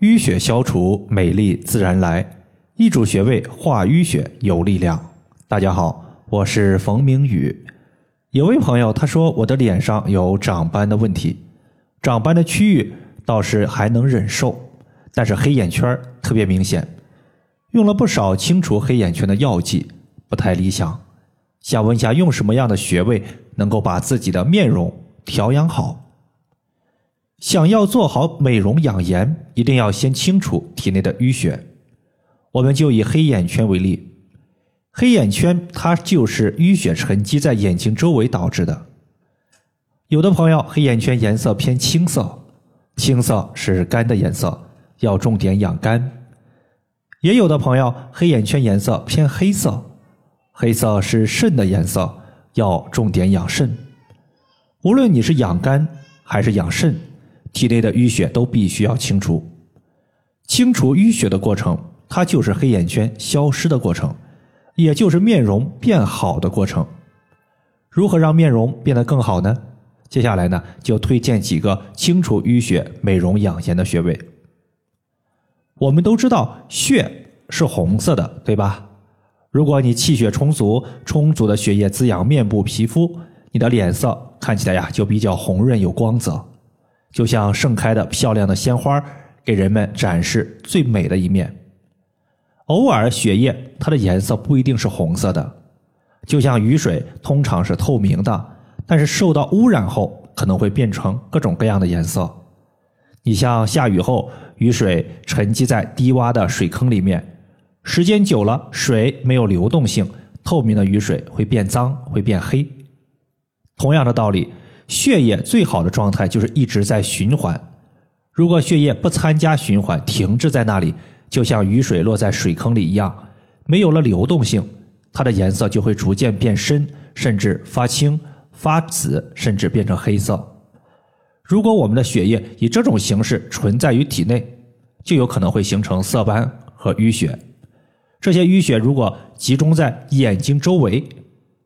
淤血消除，美丽自然来。一组穴位化淤血有力量。大家好，我是冯明宇。有位朋友他说我的脸上有长斑的问题，长斑的区域倒是还能忍受，但是黑眼圈特别明显。用了不少清除黑眼圈的药剂，不太理想。想问一下，用什么样的穴位能够把自己的面容调养好？想要做好美容养颜，一定要先清除体内的淤血。我们就以黑眼圈为例，黑眼圈它就是淤血沉积在眼睛周围导致的。有的朋友黑眼圈颜色偏青色，青色是肝的颜色，要重点养肝；也有的朋友黑眼圈颜色偏黑色，黑色是肾的颜色，要重点养肾。无论你是养肝还是养肾。体内的淤血都必须要清除，清除淤血的过程，它就是黑眼圈消失的过程，也就是面容变好的过程。如何让面容变得更好呢？接下来呢，就推荐几个清除淤血、美容养颜的穴位。我们都知道血是红色的，对吧？如果你气血充足，充足的血液滋养面部皮肤，你的脸色看起来呀就比较红润有光泽。就像盛开的漂亮的鲜花，给人们展示最美的一面。偶尔血液它的颜色不一定是红色的，就像雨水通常是透明的，但是受到污染后可能会变成各种各样的颜色。你像下雨后，雨水沉积在低洼的水坑里面，时间久了，水没有流动性，透明的雨水会变脏，会变黑。同样的道理。血液最好的状态就是一直在循环。如果血液不参加循环，停滞在那里，就像雨水落在水坑里一样，没有了流动性，它的颜色就会逐渐变深，甚至发青、发紫，甚至变成黑色。如果我们的血液以这种形式存在于体内，就有可能会形成色斑和淤血。这些淤血如果集中在眼睛周围，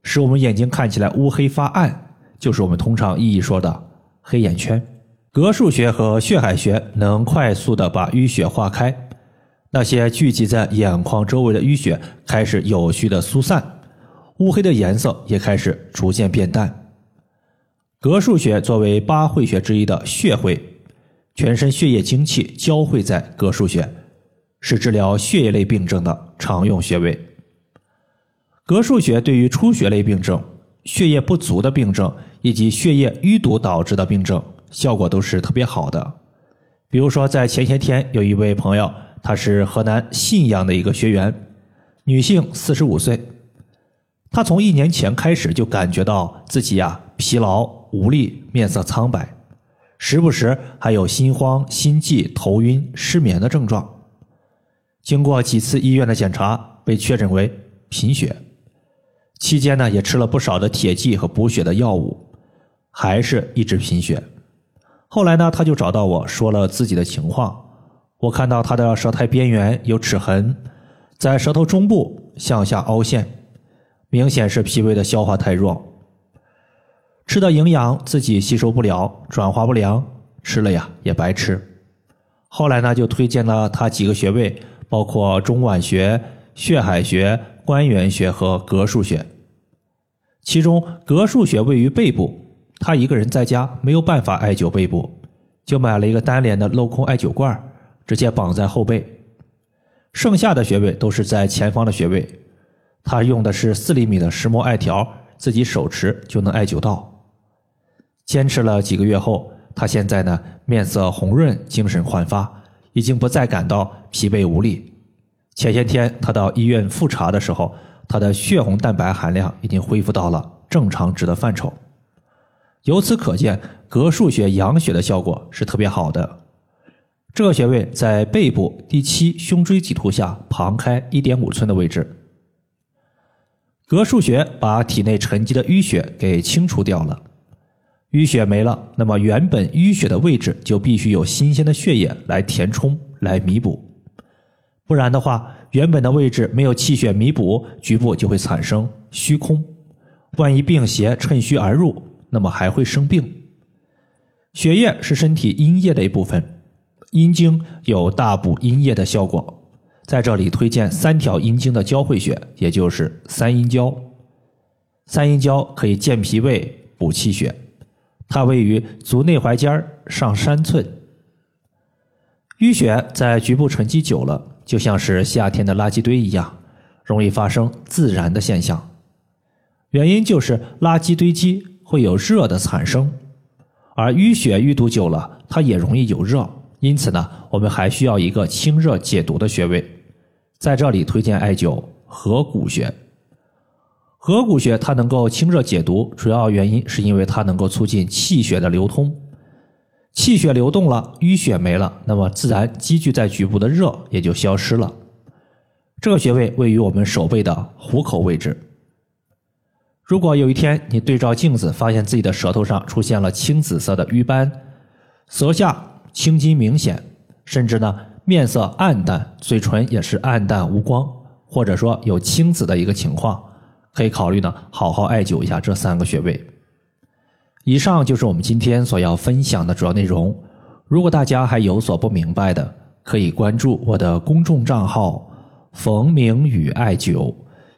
使我们眼睛看起来乌黑发暗。就是我们通常意义说的黑眼圈，膈腧穴和血海穴能快速的把淤血化开，那些聚集在眼眶周围的淤血开始有序的疏散，乌黑的颜色也开始逐渐变淡。膈腧穴作为八会穴之一的血会，全身血液精气交汇在膈腧穴，是治疗血液类病症的常用穴位。膈腧穴对于出血类病症。血液不足的病症以及血液淤堵导致的病症，效果都是特别好的。比如说，在前些天有一位朋友，他是河南信阳的一个学员，女性，四十五岁。她从一年前开始就感觉到自己呀疲劳无力、面色苍白，时不时还有心慌、心悸、头晕、失眠的症状。经过几次医院的检查，被确诊为贫血。期间呢，也吃了不少的铁剂和补血的药物，还是一直贫血。后来呢，他就找到我说了自己的情况。我看到他的舌苔边缘有齿痕，在舌头中部向下凹陷，明显是脾胃的消化太弱，吃的营养自己吸收不了，转化不良，吃了呀也白吃。后来呢，就推荐了他几个穴位，包括中脘穴、血海穴。关元穴和膈腧穴，其中膈腧穴位于背部，他一个人在家没有办法艾灸背部，就买了一个单联的镂空艾灸罐，直接绑在后背。剩下的穴位都是在前方的穴位，他用的是四厘米的石墨艾条，自己手持就能艾灸到。坚持了几个月后，他现在呢面色红润，精神焕发，已经不再感到疲惫无力。前些天他到医院复查的时候，他的血红蛋白含量已经恢复到了正常值的范畴。由此可见，膈腧穴养血的效果是特别好的。这个穴位在背部第七胸椎棘突下旁开一点五寸的位置。膈腧穴把体内沉积的淤血给清除掉了，淤血没了，那么原本淤血的位置就必须有新鲜的血液来填充、来弥补。不然的话，原本的位置没有气血弥补，局部就会产生虚空。万一病邪趁虚而入，那么还会生病。血液是身体阴液的一部分，阴经有大补阴液的效果。在这里推荐三条阴经的交汇穴，也就是三阴交。三阴交可以健脾胃、补气血，它位于足内踝尖上三寸。淤血在局部沉积久了，就像是夏天的垃圾堆一样，容易发生自燃的现象。原因就是垃圾堆积会有热的产生，而淤血淤堵久了，它也容易有热。因此呢，我们还需要一个清热解毒的穴位。在这里推荐艾灸合谷穴。合谷穴它能够清热解毒，主要原因是因为它能够促进气血的流通。气血流动了，淤血没了，那么自然积聚在局部的热也就消失了。这个穴位位于我们手背的虎口位置。如果有一天你对照镜子，发现自己的舌头上出现了青紫色的瘀斑，舌下青筋明显，甚至呢。面色暗淡，嘴唇也是暗淡无光，或者说有青紫的一个情况，可以考虑呢好好艾灸一下这三个穴位。以上就是我们今天所要分享的主要内容。如果大家还有所不明白的，可以关注我的公众账号“冯明宇艾灸”，